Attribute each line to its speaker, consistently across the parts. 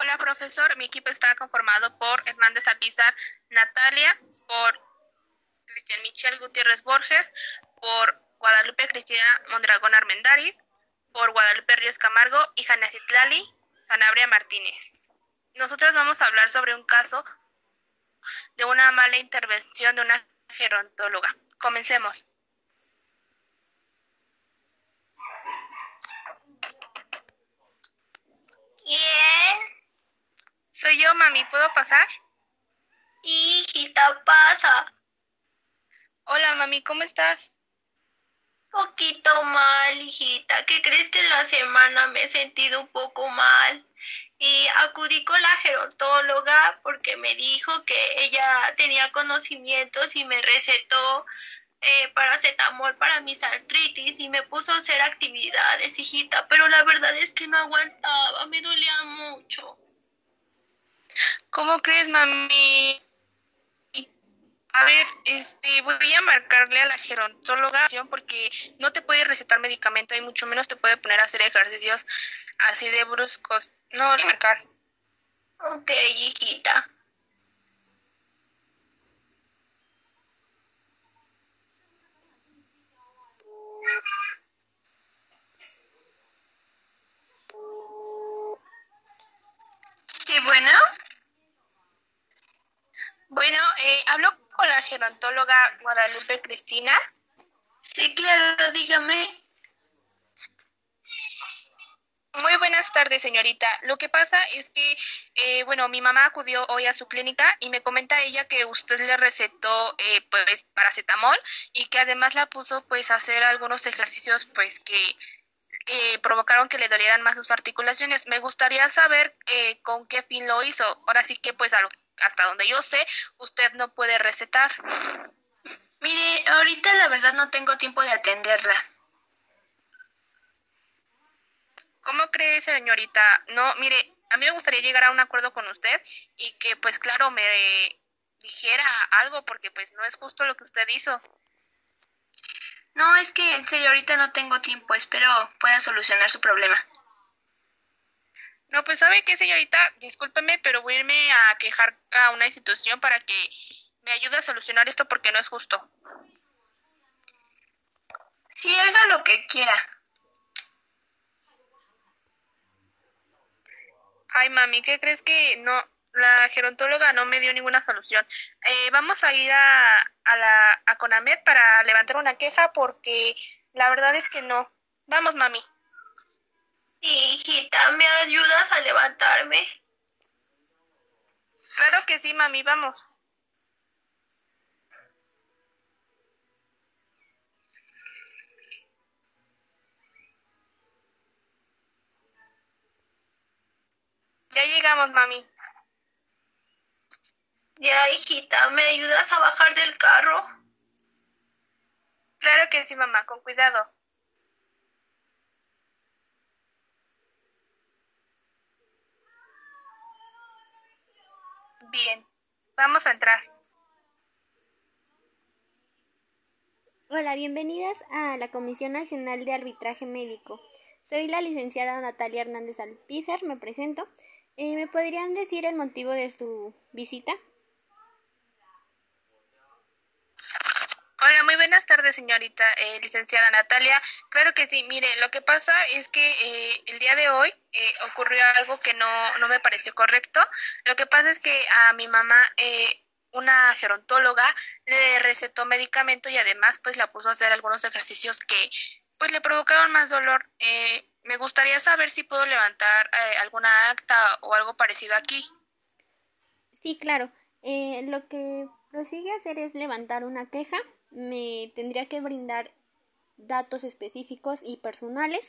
Speaker 1: Hola, profesor. Mi equipo está conformado por Hernández Alpizar, Natalia, por Cristian Michel Gutiérrez Borges, por Guadalupe Cristina Mondragón Armendáriz, por Guadalupe Ríos Camargo y Citlali Sanabria Martínez. Nosotros vamos a hablar sobre un caso de una mala intervención de una gerontóloga. Comencemos. Soy yo, mami. ¿Puedo pasar?
Speaker 2: Hijita, pasa.
Speaker 1: Hola, mami. ¿Cómo estás?
Speaker 2: Poquito mal, hijita. ¿Qué crees que en la semana me he sentido un poco mal? Y acudí con la gerontóloga porque me dijo que ella tenía conocimientos y me recetó eh, paracetamol para mis artritis y me puso a hacer actividades, hijita, pero la verdad es que no aguantaba, me dolía mucho.
Speaker 1: ¿Cómo crees, mami? A ver, este, voy a marcarle a la gerontóloga porque no te puede recetar medicamento y mucho menos te puede poner a hacer ejercicios así de bruscos. No, voy a marcar.
Speaker 2: Ok, hijita.
Speaker 1: Sí, bueno. Bueno, eh, hablo con la gerontóloga Guadalupe Cristina.
Speaker 2: Sí, claro, dígame.
Speaker 1: Muy buenas tardes, señorita. Lo que pasa es que, eh, bueno, mi mamá acudió hoy a su clínica y me comenta ella que usted le recetó, eh, pues, paracetamol y que además la puso, pues, a hacer algunos ejercicios, pues, que eh, provocaron que le dolieran más sus articulaciones. Me gustaría saber eh, con qué fin lo hizo. Ahora sí que, pues, a lo hasta donde yo sé, usted no puede recetar.
Speaker 2: Mire, ahorita la verdad no tengo tiempo de atenderla.
Speaker 1: ¿Cómo cree, señorita? No, mire, a mí me gustaría llegar a un acuerdo con usted y que, pues claro, me dijera algo porque pues no es justo lo que usted hizo.
Speaker 2: No, es que en serio ahorita no tengo tiempo, espero pueda solucionar su problema.
Speaker 1: No, pues sabe qué, señorita, discúlpeme, pero voy a irme a quejar a una institución para que me ayude a solucionar esto porque no es justo.
Speaker 2: Sí, haga lo que quiera.
Speaker 1: Ay, mami, ¿qué crees que no? La gerontóloga no me dio ninguna solución. Eh, vamos a ir a, a la a Conamed para levantar una queja porque la verdad es que no. Vamos, mami.
Speaker 2: Hijita, ¿me ayudas a levantarme?
Speaker 1: Claro que sí, mami, vamos. Ya llegamos, mami.
Speaker 2: Ya, hijita, ¿me ayudas a bajar del carro?
Speaker 1: Claro que sí, mamá, con cuidado. Bien, vamos a entrar.
Speaker 3: Hola, bienvenidas a la Comisión Nacional de Arbitraje Médico. Soy la licenciada Natalia Hernández Alpizar, me presento. Eh, ¿Me podrían decir el motivo de su visita?
Speaker 1: Hola, muy buenas tardes, señorita eh, licenciada Natalia. Claro que sí, mire, lo que pasa es que eh, el día de hoy eh, ocurrió algo que no, no me pareció correcto. Lo que pasa es que a mi mamá, eh, una gerontóloga, le recetó medicamento y además pues la puso a hacer algunos ejercicios que pues le provocaron más dolor. Eh, me gustaría saber si puedo levantar eh, alguna acta o algo parecido aquí.
Speaker 3: Sí, claro. Eh, lo que prosigue hacer es levantar una queja. Me tendría que brindar datos específicos y personales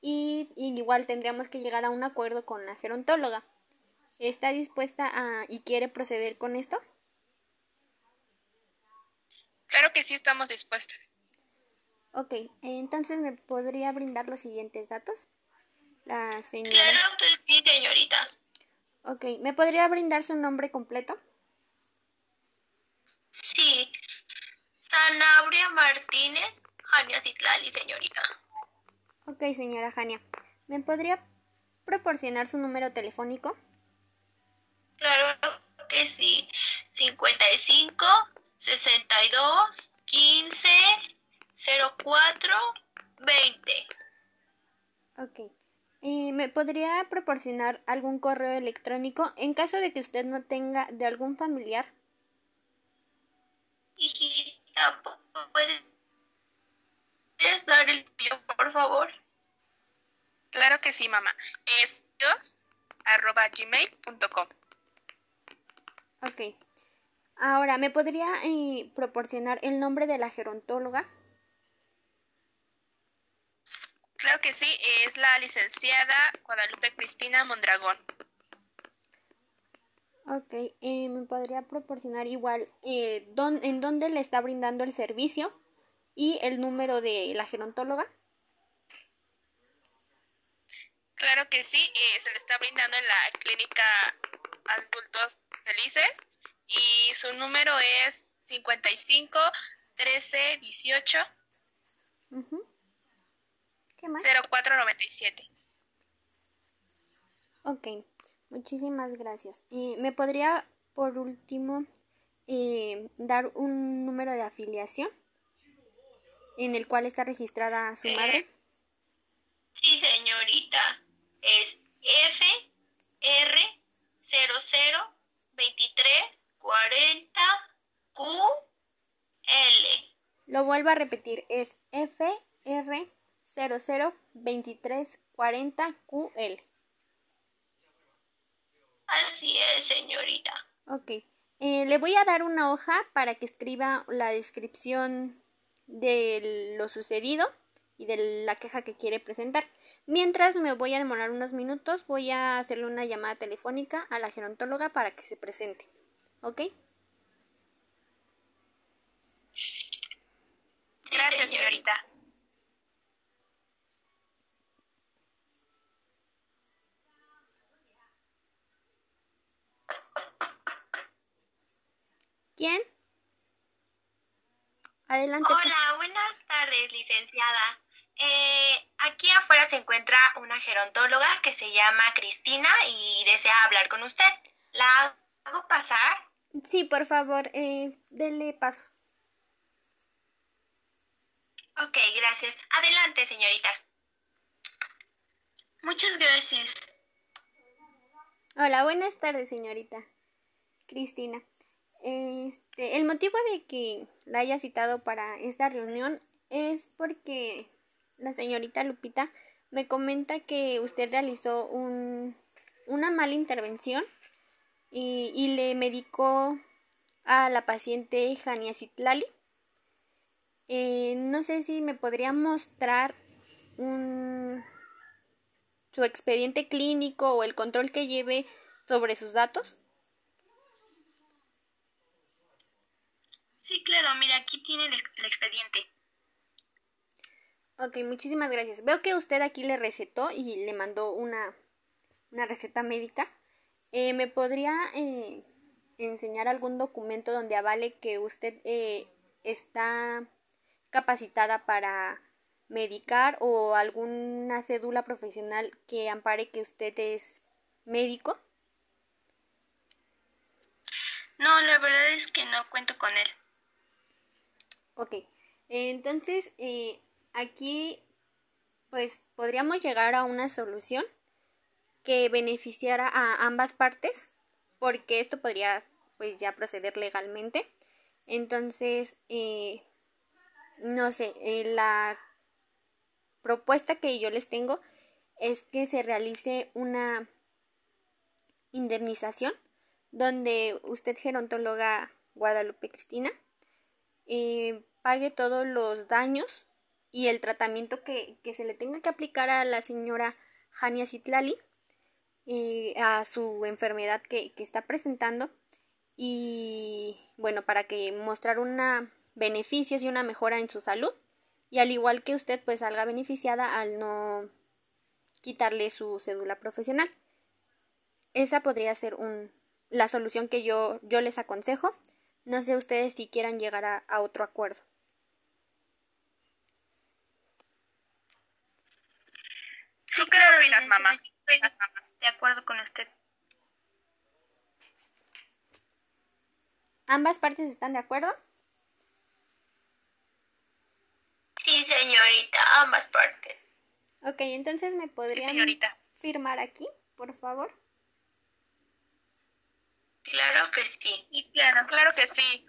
Speaker 3: y, y igual tendríamos que llegar a un acuerdo con la gerontóloga. ¿Está dispuesta a y quiere proceder con esto?
Speaker 1: Claro que sí estamos dispuestas.
Speaker 3: Ok, entonces me podría brindar los siguientes datos. La señora.
Speaker 2: Claro que sí, señorita.
Speaker 3: Ok, ¿me podría brindar su nombre completo?
Speaker 2: Sí. Sanabria Martínez, Jania Citlali, señorita.
Speaker 3: Ok, señora Jania. ¿Me podría proporcionar su número telefónico?
Speaker 2: decir 55 62 15 04 20.
Speaker 3: Ok. Eh, ¿Me podría proporcionar algún correo electrónico en caso de que usted no tenga de algún familiar?
Speaker 2: Hijita, ¿puedes dar el tuyo, por favor?
Speaker 1: Claro que sí, mamá. Es gmail.com.
Speaker 3: Ok. Ahora, ¿me podría eh, proporcionar el nombre de la gerontóloga?
Speaker 1: Claro que sí, es la licenciada Guadalupe Cristina Mondragón.
Speaker 3: Ok, eh, ¿me podría proporcionar igual eh, en dónde le está brindando el servicio y el número de la gerontóloga?
Speaker 1: Claro que sí, eh, se le está brindando en la clínica Adultos Felices y su número es 55 13 18 ¿Qué más? 0497.
Speaker 3: Ok, muchísimas gracias. ¿Y ¿Me podría, por último, eh, dar un número de afiliación en el cual está registrada su madre? Eh,
Speaker 2: sí, señorita. Es F R 00 23 40 Q L.
Speaker 3: Lo vuelvo a repetir, es F R 002340 QL.
Speaker 2: Así es, señorita.
Speaker 3: Ok. Eh, le voy a dar una hoja para que escriba la descripción de lo sucedido y de la queja que quiere presentar. Mientras me voy a demorar unos minutos, voy a hacerle una llamada telefónica a la gerontóloga para que se presente. ¿Ok?
Speaker 1: Gracias, señorita.
Speaker 3: ¿Quién? Adelante.
Speaker 2: Hola, buenas tardes, licenciada. Eh, aquí afuera se encuentra una gerontóloga que se llama Cristina y desea hablar con usted. ¿La hago pasar?
Speaker 3: Sí, por favor, eh, dele paso.
Speaker 2: Ok, gracias. Adelante, señorita.
Speaker 1: Muchas gracias.
Speaker 3: Hola, buenas tardes, señorita. Cristina. Este, el motivo de que la haya citado para esta reunión es porque la señorita Lupita me comenta que usted realizó un, una mala intervención y, le medicó a la paciente Jania Citlali. Eh, no sé si me podría mostrar un, su expediente clínico o el control que lleve sobre sus datos.
Speaker 1: Sí, claro, mira, aquí tiene el, expediente.
Speaker 3: Ok, muchísimas gracias. Veo que usted aquí le recetó y le mandó una, una receta médica. Eh, ¿Me podría eh, enseñar algún documento donde avale que usted eh, está capacitada para medicar o alguna cédula profesional que ampare que usted es médico?
Speaker 1: No, la verdad es que no cuento con él.
Speaker 3: Ok, entonces eh, aquí pues podríamos llegar a una solución que beneficiara a ambas partes porque esto podría pues ya proceder legalmente. Entonces, eh, no sé, eh, la propuesta que yo les tengo es que se realice una indemnización donde usted gerontóloga Guadalupe Cristina eh, pague todos los daños y el tratamiento que, se le tenga que aplicar a la señora Jania Citlali eh, a su enfermedad que, que, está presentando. Y bueno para que mostrar una beneficios y una mejora en su salud. Y al igual que usted pues salga beneficiada al no quitarle su cédula profesional. Esa podría ser un, la solución que yo, yo les aconsejo no sé ustedes si quieran llegar a, otro acuerdo.
Speaker 1: Sí, claro, mamá?
Speaker 2: De acuerdo con usted.
Speaker 3: ¿Ambas partes están de acuerdo?
Speaker 2: Sí, señorita, ambas partes.
Speaker 3: Ok, entonces me podrían firmar aquí, por favor.
Speaker 2: Claro que sí.
Speaker 1: Sí, claro, claro que sí.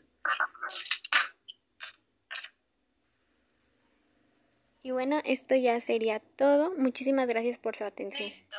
Speaker 3: Y bueno, esto ya sería todo. Muchísimas gracias por su atención.
Speaker 2: Listo.